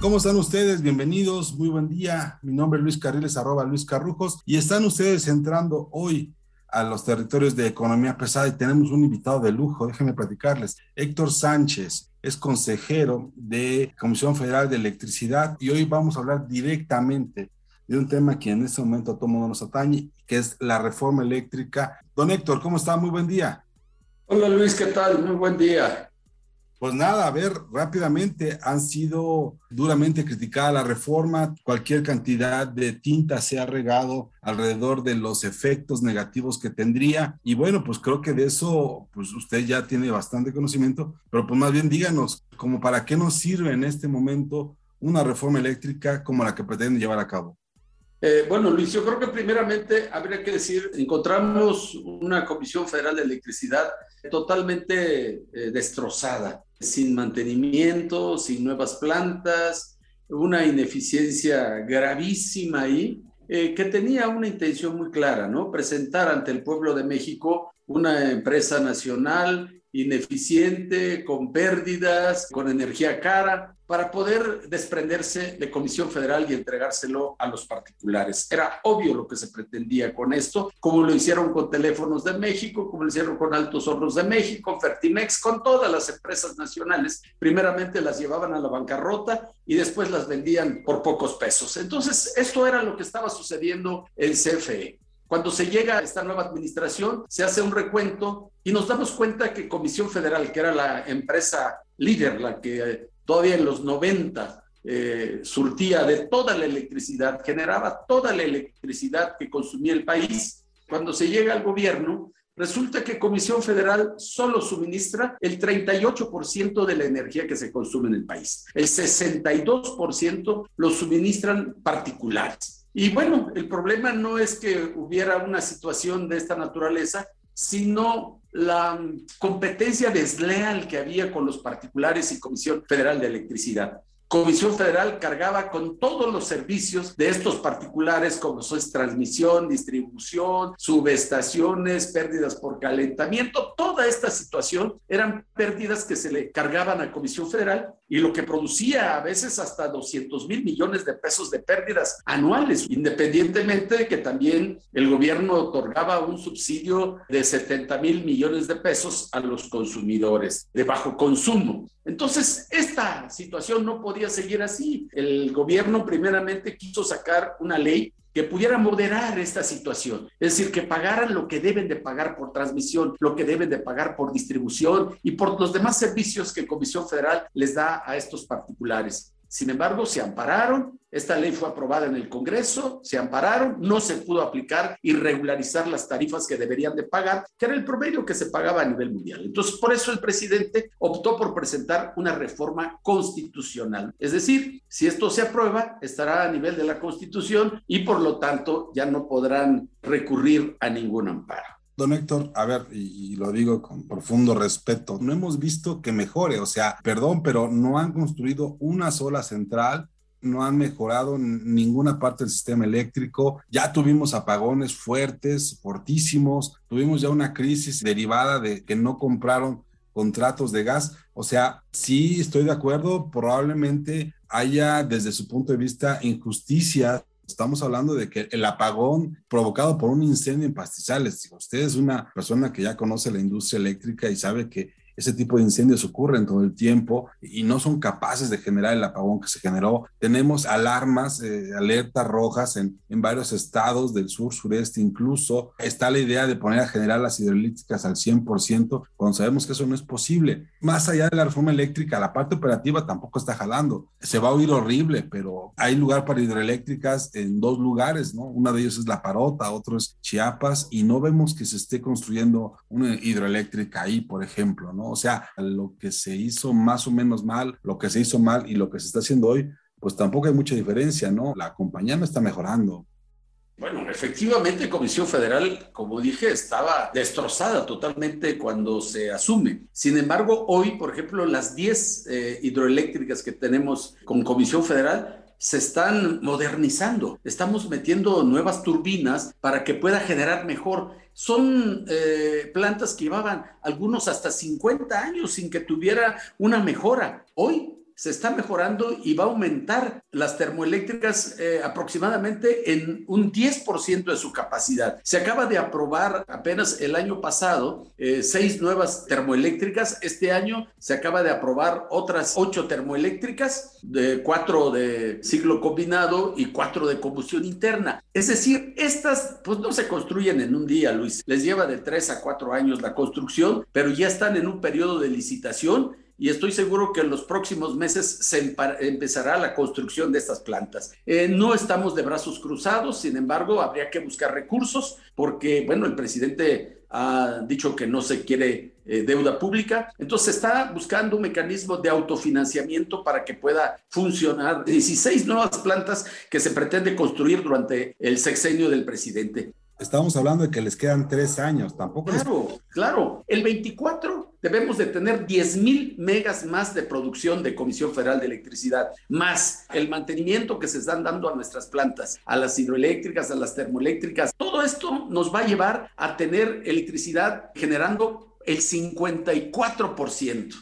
¿Cómo están ustedes? Bienvenidos, muy buen día. Mi nombre es Luis Carriles, arroba Luis Carrujos, y están ustedes entrando hoy a los territorios de economía pesada y tenemos un invitado de lujo, déjenme platicarles. Héctor Sánchez es consejero de Comisión Federal de Electricidad y hoy vamos a hablar directamente de un tema que en este momento a todo mundo nos atañe, que es la reforma eléctrica. Don Héctor, ¿cómo está? Muy buen día. Hola Luis, ¿qué tal? Muy buen día. Pues nada, a ver, rápidamente han sido duramente criticada la reforma, cualquier cantidad de tinta se ha regado alrededor de los efectos negativos que tendría y bueno, pues creo que de eso pues usted ya tiene bastante conocimiento, pero pues más bien díganos, como para qué nos sirve en este momento una reforma eléctrica como la que pretenden llevar a cabo. Eh, bueno, Luis, yo creo que primeramente habría que decir, encontramos una Comisión Federal de Electricidad totalmente eh, destrozada, sin mantenimiento, sin nuevas plantas, una ineficiencia gravísima ahí, eh, que tenía una intención muy clara, ¿no? Presentar ante el pueblo de México una empresa nacional ineficiente, con pérdidas, con energía cara, para poder desprenderse de Comisión Federal y entregárselo a los particulares. Era obvio lo que se pretendía con esto, como lo hicieron con Teléfonos de México, como lo hicieron con Altos Hornos de México, Fertimex, con todas las empresas nacionales. Primeramente las llevaban a la bancarrota y después las vendían por pocos pesos. Entonces, esto era lo que estaba sucediendo en CFE. Cuando se llega a esta nueva administración, se hace un recuento y nos damos cuenta que Comisión Federal, que era la empresa líder, la que todavía en los 90 eh, surtía de toda la electricidad, generaba toda la electricidad que consumía el país, cuando se llega al gobierno, Resulta que Comisión Federal solo suministra el 38% de la energía que se consume en el país. El 62% lo suministran particulares. Y bueno, el problema no es que hubiera una situación de esta naturaleza, sino la competencia desleal que había con los particulares y Comisión Federal de Electricidad. Comisión Federal cargaba con todos los servicios de estos particulares, como son transmisión, distribución, subestaciones, pérdidas por calentamiento. Toda esta situación eran pérdidas que se le cargaban a Comisión Federal y lo que producía a veces hasta 200 mil millones de pesos de pérdidas anuales, independientemente de que también el gobierno otorgaba un subsidio de 70 mil millones de pesos a los consumidores de bajo consumo. Entonces, esta situación no podía seguir así. El gobierno primeramente quiso sacar una ley que pudiera moderar esta situación, es decir, que pagaran lo que deben de pagar por transmisión, lo que deben de pagar por distribución y por los demás servicios que Comisión Federal les da a estos particulares. Sin embargo, se ampararon, esta ley fue aprobada en el Congreso, se ampararon, no se pudo aplicar y regularizar las tarifas que deberían de pagar, que era el promedio que se pagaba a nivel mundial. Entonces, por eso el presidente optó por presentar una reforma constitucional. Es decir, si esto se aprueba, estará a nivel de la Constitución y por lo tanto ya no podrán recurrir a ningún amparo. Don Héctor, a ver, y, lo digo con profundo respeto, no hemos visto que mejore, o sea, perdón, pero no han construido una sola central, no han mejorado ninguna parte del sistema eléctrico, ya tuvimos apagones fuertes, fortísimos, tuvimos ya una crisis derivada de que no compraron contratos de gas, o sea, sí estoy de acuerdo, probablemente haya desde su punto de vista injusticia Estamos hablando de que el apagón provocado por un incendio en pastizales, usted es una persona que ya conoce la industria eléctrica y sabe que ese tipo de incendios ocurren todo el tiempo y no son capaces de generar el apagón que se generó. Tenemos alarmas, eh, alertas rojas en, en varios estados del sur, sureste incluso. Está la idea de poner a generar las hidroeléctricas al 100% cuando sabemos que eso no es posible. Más allá de la reforma eléctrica, la parte operativa tampoco está jalando. Se va a oír horrible, pero hay lugar para hidroeléctricas en dos lugares, ¿no? Una de ellos es La Parota, otro es Chiapas, y no vemos que se esté construyendo una hidroeléctrica ahí, por ejemplo, ¿no? O sea, lo que se hizo más o menos mal, lo que se hizo mal y lo que se está haciendo hoy, pues tampoco hay mucha diferencia, ¿no? La compañía no está mejorando. Bueno, efectivamente, Comisión Federal, como dije, estaba destrozada totalmente cuando se asume. Sin embargo, hoy, por ejemplo, las 10 eh, hidroeléctricas que tenemos con Comisión Federal se están modernizando. Estamos metiendo nuevas turbinas para que pueda generar mejor. Son eh, plantas que llevaban algunos hasta 50 años sin que tuviera una mejora. Hoy se está mejorando y va a aumentar las termoeléctricas eh, aproximadamente en un 10% de su capacidad. Se acaba de aprobar apenas el año pasado eh, seis nuevas termoeléctricas. Este año se acaba de aprobar otras ocho termoeléctricas, de cuatro de ciclo combinado y cuatro de combustión interna. Es decir, estas pues no se construyen en un día, Luis. Les lleva de tres a cuatro años la construcción, pero ya están en un periodo de licitación y estoy seguro que en los próximos meses se empezará la construcción de estas plantas. Eh, no estamos de brazos cruzados, sin embargo, habría que buscar recursos porque, bueno, el presidente ha dicho que no se quiere eh, deuda pública, entonces está buscando un mecanismo de autofinanciamiento para que pueda funcionar 16 nuevas plantas que se pretende construir durante el sexenio del presidente. Estamos hablando de que les quedan tres años, tampoco. Claro, claro. El 24 debemos de tener 10 mil megas más de producción de Comisión Federal de Electricidad, más el mantenimiento que se están dando a nuestras plantas, a las hidroeléctricas, a las termoeléctricas. Todo esto nos va a llevar a tener electricidad generando el 54%.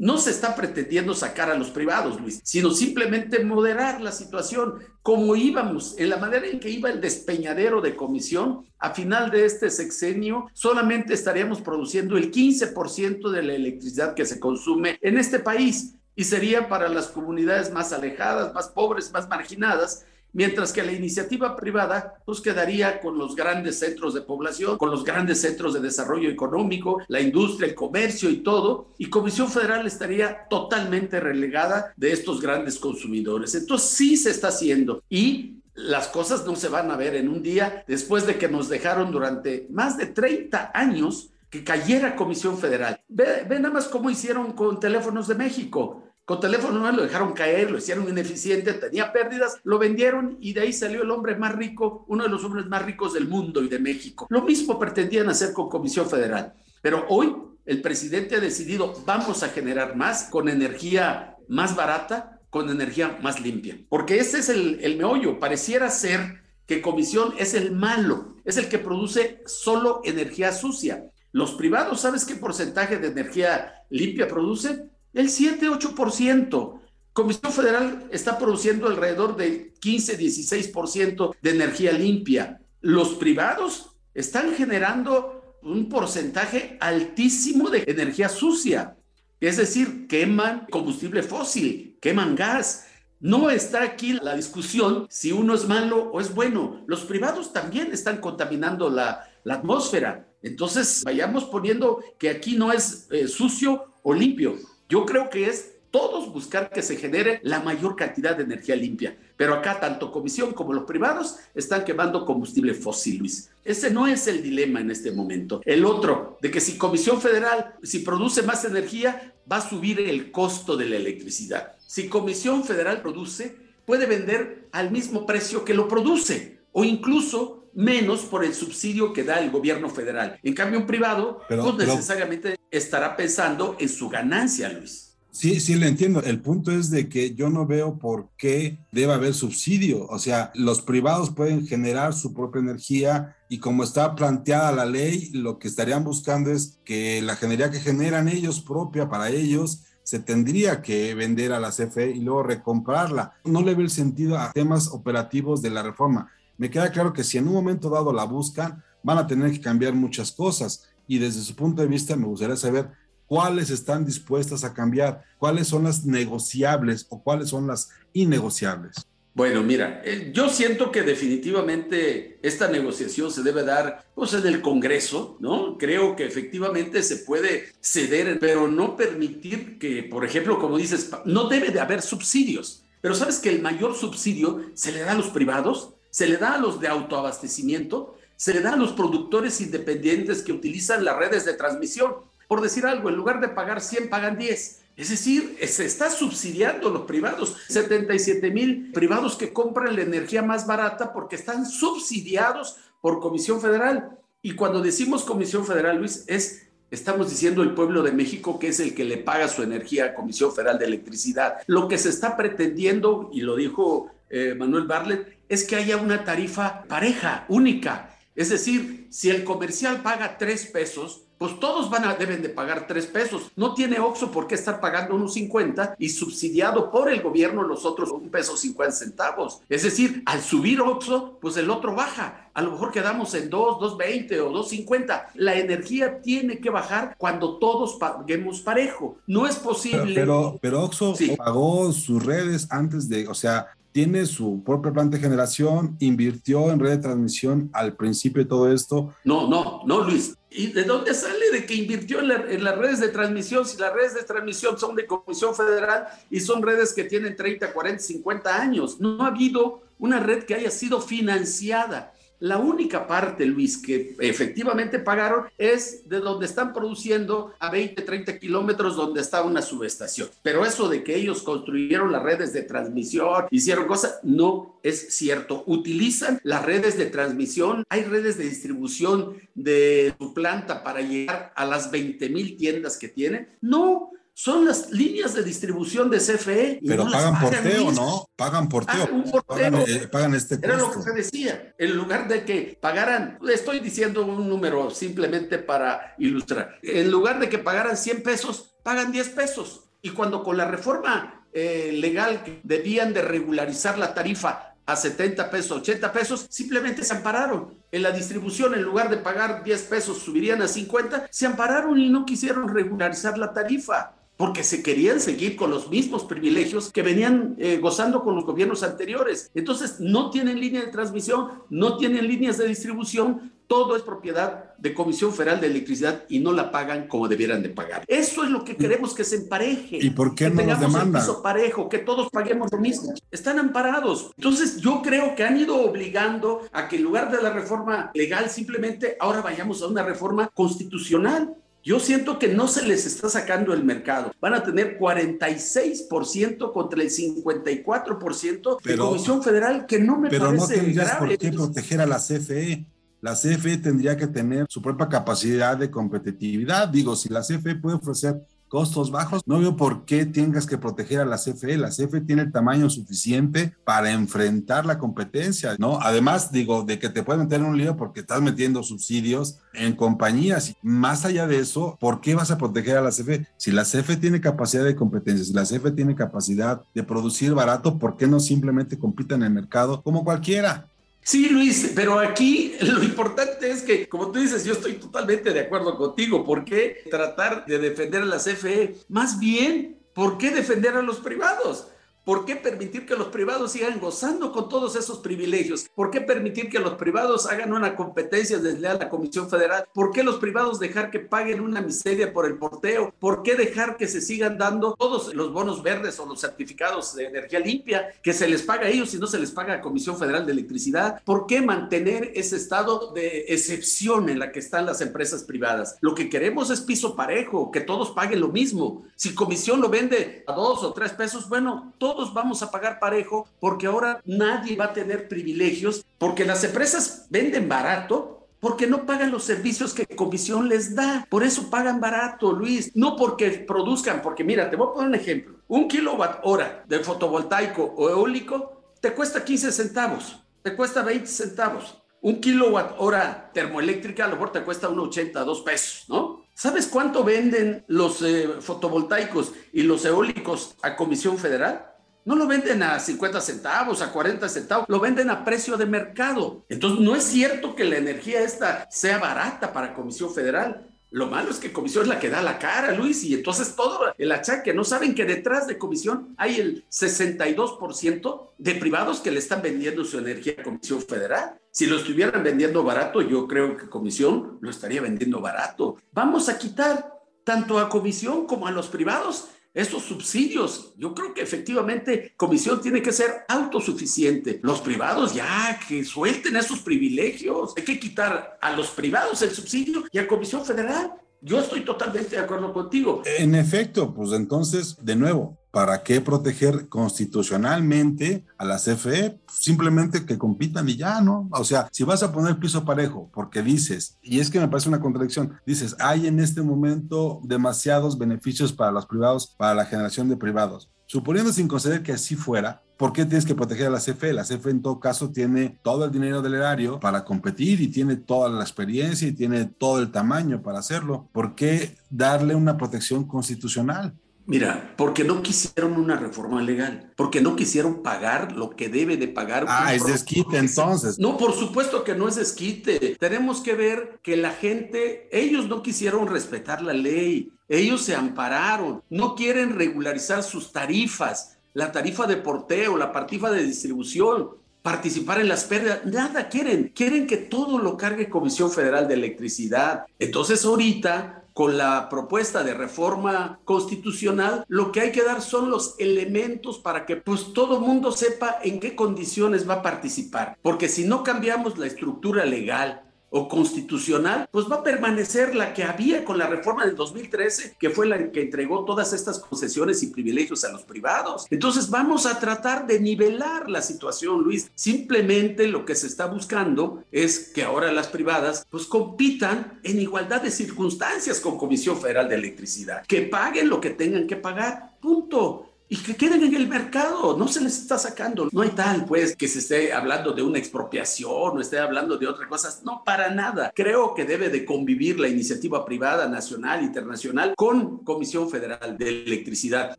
No se está pretendiendo sacar a los privados, Luis, sino simplemente moderar la situación como íbamos, en la manera en que iba el despeñadero de comisión, a final de este sexenio solamente estaríamos produciendo el 15% de la electricidad que se consume en este país y sería para las comunidades más alejadas, más pobres, más marginadas, mientras que la iniciativa privada pues quedaría con los grandes centros de población, con los grandes centros de desarrollo económico, la industria, el comercio y todo, y Comisión Federal estaría totalmente relegada de estos grandes consumidores. Entonces sí se está haciendo y las cosas no se van a ver en un día después de que nos dejaron durante más de 30 años que cayera Comisión Federal. Ve, ve nada más cómo hicieron con Teléfonos de México con teléfono no lo dejaron caer, lo hicieron ineficiente, tenía pérdidas, lo vendieron y de ahí salió el hombre más rico, uno de los hombres más ricos del mundo y de México. Lo mismo pretendían hacer con Comisión Federal. Pero hoy el presidente ha decidido, vamos a generar más con energía más barata, con energía más limpia. Porque ese es el, el meollo. Pareciera ser que Comisión es el malo, es el que produce solo energía sucia. Los privados, ¿sabes qué porcentaje de energía limpia producen? El 7-8%. Comisión Federal está produciendo alrededor de 15-16% de energía limpia. Los privados están generando un porcentaje altísimo de energía sucia. Es decir, queman combustible fósil, queman gas. No está aquí la discusión si uno es malo o es bueno. Los privados también están contaminando la, atmósfera. Entonces, vayamos poniendo que aquí no es eh, sucio o limpio. Yo creo que es todos buscar que se genere la mayor cantidad de energía limpia. Pero acá tanto comisión como los privados están quemando combustible fósil, Luis. Ese no es el dilema en este momento. El otro, de que si Comisión Federal, si produce más energía, va a subir el costo de la electricidad. Si Comisión Federal produce, puede vender al mismo precio que lo produce o incluso menos por el subsidio que da el gobierno federal. En cambio, un privado no necesariamente estará pensando en su ganancia, Luis. Sí, sí, le entiendo. El punto es de que yo no veo por qué debe haber subsidio. O sea, los privados pueden generar su propia energía y como está planteada la ley, lo que estarían buscando es que la energía que generan ellos propia para ellos se tendría que vender a la CFE y luego recomprarla. No le veo el sentido a temas operativos de la reforma me queda claro que si en un momento dado la buscan, van a tener que cambiar muchas cosas. Y desde su punto de vista me gustaría saber ¿Cuáles están dispuestas a cambiar? ¿Cuáles son las negociables o cuáles son las innegociables? Bueno, mira, eh, yo siento que definitivamente esta negociación se debe dar pues, en el Congreso, ¿no? Creo que efectivamente se puede ceder, pero no permitir que, por ejemplo, como dices, no debe de haber subsidios. Pero sabes que el mayor subsidio se le da a los privados, se le da a los de autoabastecimiento, se le da a los productores independientes que utilizan las redes de transmisión. Por decir algo, en lugar de pagar 100, pagan 10. Es decir, se está subsidiando los privados. 77 mil privados que compran la energía más barata porque están subsidiados por Comisión Federal. Y cuando decimos Comisión Federal, Luis, es Estamos diciendo el pueblo de México que es el que le paga su energía a Comisión Federal de Electricidad. Lo que se está pretendiendo, y lo dijo eh, Manuel Barlet, es que haya una tarifa pareja, única. Es decir, si el comercial paga tres pesos, pues todos van a, deben de pagar tres pesos. No tiene Oxo por qué estar pagando unos 50 y subsidiado por el gobierno los otros un peso 50 centavos. Es decir, al subir Oxo, pues el otro baja. A lo mejor quedamos en 2, 2.20 o 2.50. La energía tiene que bajar cuando todos paguemos parejo. No es posible. Pero, pero, Oxo pagó sus redes antes de, o sea, tiene su propia planta de generación, invirtió en red de transmisión al principio de todo esto. No, no, no, Luis. ¿Y de dónde sale de que invirtió en, las redes de transmisión? Si las redes de transmisión son de Comisión Federal y son redes que tienen 30, 40, 50 años. No ha habido una red que haya sido financiada. La única parte, Luis, que efectivamente pagaron es de donde están produciendo a 20, 30 kilómetros donde está una subestación. Pero eso de que ellos construyeron las redes de transmisión, hicieron cosas, no es cierto. Utilizan las redes de transmisión, hay redes de distribución de su planta para llegar a las 20 mil tiendas que tienen. No, son las líneas de distribución de CFE. Pero pagan porteo, ¿no? Pagan porteo. un porteo. Pagan, eh, pagan, este Era lo que se decía. En lugar de que pagaran, estoy diciendo un número simplemente para ilustrar. En lugar de que pagaran 100 pesos, pagan 10 pesos. Y cuando con la reforma eh, legal debían de regularizar la tarifa a 70 pesos, 80 pesos, simplemente se ampararon. En la distribución, en lugar de pagar 10 pesos, subirían a 50, se ampararon y no quisieron regularizar la tarifa porque se querían seguir con los mismos privilegios que venían eh, gozando con los gobiernos anteriores. Entonces, no tienen línea de transmisión, no tienen líneas de distribución, todo es propiedad de Comisión Federal de Electricidad y no la pagan como debieran de pagar. Eso es lo que queremos que se empareje. ¿Y por qué que no tengamos nos demandan? piso parejo, que todos paguemos lo mismo. Están amparados. Entonces, yo creo que han ido obligando a que en lugar de la reforma legal, simplemente ahora vayamos a una reforma constitucional. Yo siento que no se les está sacando el mercado. Van a tener 46% contra el 54% de Pero- Comisión Federal, que no me Pero no parece tendrías grave. por qué proteger a la CFE. La CFE tendría que tener su propia capacidad de competitividad. Digo, si la CFE puede ofrecer costos bajos, no veo por qué tengas que proteger a la CFE. La CFE tiene el tamaño suficiente para enfrentar la competencia, ¿no? Además, digo, de que te pueden meter en un lío porque estás metiendo subsidios en compañías. Más allá de eso, ¿por qué vas a proteger a la CFE? Si la CFE tiene capacidad de competencia, si la CFE tiene capacidad de producir barato, ¿por qué no simplemente compita en el mercado como cualquiera? Sí, Luis, pero aquí lo importante es que, como tú dices, yo estoy totalmente de acuerdo contigo. ¿Por qué tratar de defender a la CFE? Más bien, ¿por qué defender a los privados? ¿Por qué permitir que los privados sigan gozando con todos esos privilegios? ¿Por qué permitir que los privados hagan una competencia desleal a la Comisión Federal? ¿Por qué los privados dejar que paguen una miseria por el porteo? ¿Por qué dejar que se sigan dando todos los bonos verdes o los certificados de energía limpia que se les paga a ellos y no se les paga a Comisión Federal de Electricidad? ¿Por qué mantener ese estado de excepción en la que están las empresas privadas? Lo que queremos es piso parejo, que todos paguen lo mismo. Si Comisión lo vende a dos o tres pesos, bueno, todos vamos a pagar parejo porque ahora nadie va a tener privilegios porque las empresas venden barato porque no pagan los servicios que Comisión les da. Por eso pagan barato, Luis. No porque produzcan, porque mira, te voy a poner un ejemplo. Un kilowatt hora de fotovoltaico o eólico te cuesta 15 centavos, te cuesta 20 centavos. Un kilowatt hora termoeléctrica a lo mejor te cuesta 1,80, 2 pesos, ¿no? ¿Sabes cuánto venden los eh, fotovoltaicos y los eólicos a Comisión Federal? No lo venden a 50 centavos, a 40 centavos, lo venden a precio de mercado. Entonces, no es cierto que la energía esta sea barata para Comisión Federal. Lo malo es que Comisión es la que da la cara, Luis, y entonces todo el achaque, no saben que detrás de Comisión hay el 62% de privados que le están vendiendo su energía a Comisión Federal. Si lo estuvieran vendiendo barato, yo creo que Comisión lo estaría vendiendo barato. Vamos a quitar tanto a Comisión como a los privados estos subsidios. Yo creo que efectivamente Comisión tiene que ser autosuficiente. Los privados ya que suelten esos privilegios. Hay que quitar a los privados el subsidio y a Comisión Federal. Yo estoy totalmente de acuerdo contigo. En efecto, pues entonces, de nuevo, ¿para qué proteger constitucionalmente a la CFE? Simplemente que compitan y ya, ¿no? O sea, si vas a poner piso parejo, porque dices, y es que me parece una contradicción, dices, hay en este momento demasiados beneficios para los privados, para la generación de privados. Suponiendo sin conceder que así fuera, ¿Por qué tienes que proteger a la CFE? La CFE en todo caso tiene todo el dinero del erario para competir y tiene toda la experiencia y tiene todo el tamaño para hacerlo. ¿Por qué darle una protección constitucional? Mira, porque no quisieron una reforma legal, porque no quisieron pagar lo que debe de pagar. Ah, es desquite entonces. No, por supuesto que no es desquite. Tenemos que ver que la gente, ellos no quisieron respetar la ley, ellos se ampararon, no quieren regularizar sus tarifas la tarifa de porteo, la tarifa de distribución, participar en las pérdidas, nada quieren, quieren que todo lo cargue Comisión Federal de Electricidad. Entonces ahorita, con la propuesta de reforma constitucional, lo que hay que dar son los elementos para que pues todo mundo sepa en qué condiciones va a participar, porque si no cambiamos la estructura legal, o constitucional, pues va a permanecer la que había con la reforma del 2013, que fue la que entregó todas estas concesiones y privilegios a los privados. Entonces vamos a tratar de nivelar la situación, Luis. Simplemente lo que se está buscando es que ahora las privadas pues compitan en igualdad de circunstancias con Comisión Federal de Electricidad, que paguen lo que tengan que pagar. Punto y que queden en el mercado, no se les está sacando. No hay tal, pues, que se esté hablando de una expropiación o esté hablando de otras cosas. No, para nada. Creo que debe de convivir la iniciativa privada, nacional, internacional, con Comisión Federal de Electricidad.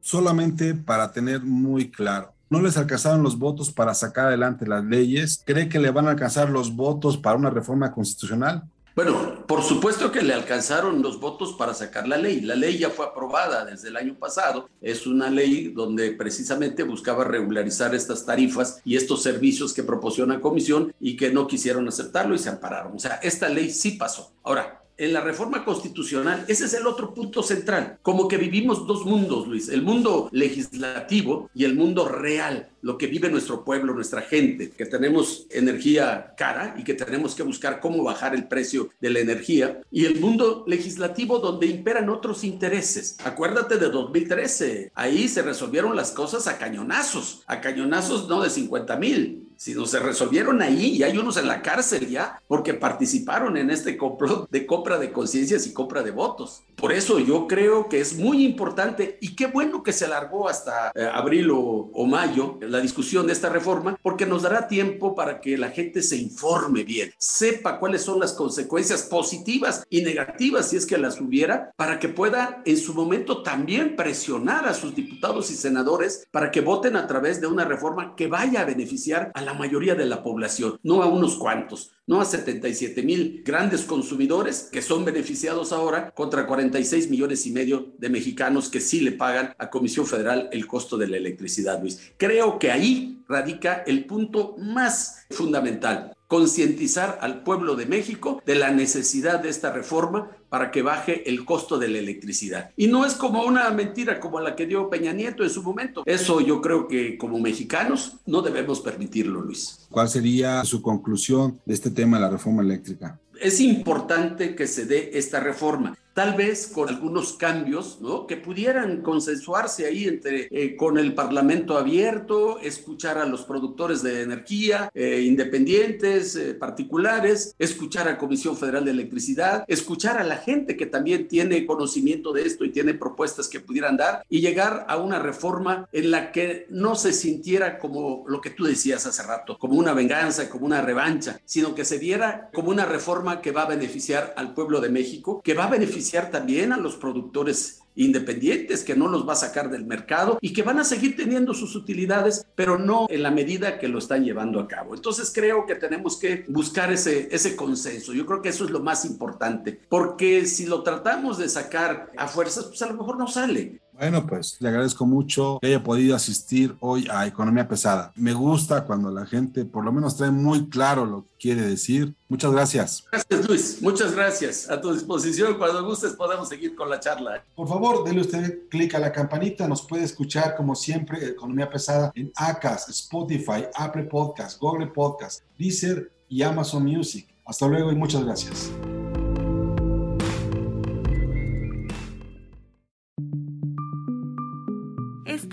Solamente para tener muy claro. No les alcanzaron los votos para sacar adelante las leyes. ¿Cree que le van a alcanzar los votos para una reforma constitucional? Bueno, por supuesto que le alcanzaron los votos para sacar la ley. La ley ya fue aprobada desde el año pasado. Es una ley donde precisamente buscaba regularizar estas tarifas y estos servicios que proporciona Comisión y que no quisieron aceptarlo y se ampararon. O sea, esta ley sí pasó. Ahora, en la reforma constitucional, ese es el otro punto central. Como que vivimos dos mundos, Luis, el mundo legislativo y el mundo real, lo que vive nuestro pueblo, nuestra gente, que tenemos energía cara y que tenemos que buscar cómo bajar el precio de la energía, y el mundo legislativo donde imperan otros intereses. Acuérdate de 2013, ahí se resolvieron las cosas a cañonazos, a cañonazos no de 50 mil, si no se resolvieron ahí y hay unos en la cárcel ya porque participaron en este complot de compra de conciencias y compra de votos. Por eso yo creo que es muy importante y qué bueno que se alargó hasta eh, abril o, o, mayo la discusión de esta reforma porque nos dará tiempo para que la gente se informe bien, sepa cuáles son las consecuencias positivas y negativas si es que las hubiera, para que pueda en su momento también presionar a sus diputados y senadores para que voten a través de una reforma que vaya a beneficiar a la mayoría de la población, no a unos cuantos, no a 77 mil grandes consumidores que son beneficiados ahora contra 46 millones y medio de mexicanos que sí le pagan a Comisión Federal el costo de la electricidad, Luis. Creo que ahí radica el punto más fundamental concientizar al pueblo de México de la necesidad de esta reforma para que baje el costo de la electricidad. Y no es como una mentira como la que dio Peña Nieto en su momento. Eso yo creo que como mexicanos no debemos permitirlo, Luis. ¿Cuál sería su conclusión de este tema de la reforma eléctrica? Es importante que se dé esta reforma tal vez con algunos cambios, ¿no? Que pudieran consensuarse ahí entre, eh, con el Parlamento abierto, escuchar a los productores de energía, eh, independientes, eh, particulares, escuchar a Comisión Federal de Electricidad, escuchar a la gente que también tiene conocimiento de esto y tiene propuestas que pudieran dar y llegar a una reforma en la que no se sintiera como lo que tú decías hace rato, como una venganza, como una revancha, sino que se viera como una reforma que va a beneficiar al pueblo de México, que va a beneficiar también a los productores independientes, que no los va a sacar del mercado y que van a seguir teniendo sus utilidades, pero no en la medida que lo están llevando a cabo. Entonces creo que tenemos que buscar ese, ese consenso. Yo creo que eso es lo más importante, porque si lo tratamos de sacar a fuerzas, pues a lo mejor no sale. Bueno, pues le agradezco mucho que haya podido asistir hoy a Economía Pesada. Me gusta cuando la gente por lo menos trae muy claro lo que quiere decir. Muchas gracias. Gracias, Luis. Muchas gracias. A tu disposición. Cuando gustes podemos seguir con la charla. Por favor, denle usted clic a la campanita. Nos puede escuchar como siempre Economía Pesada en Acas, Spotify, Apple Podcast, Google Podcast, Deezer y Amazon Music. Hasta luego y muchas gracias.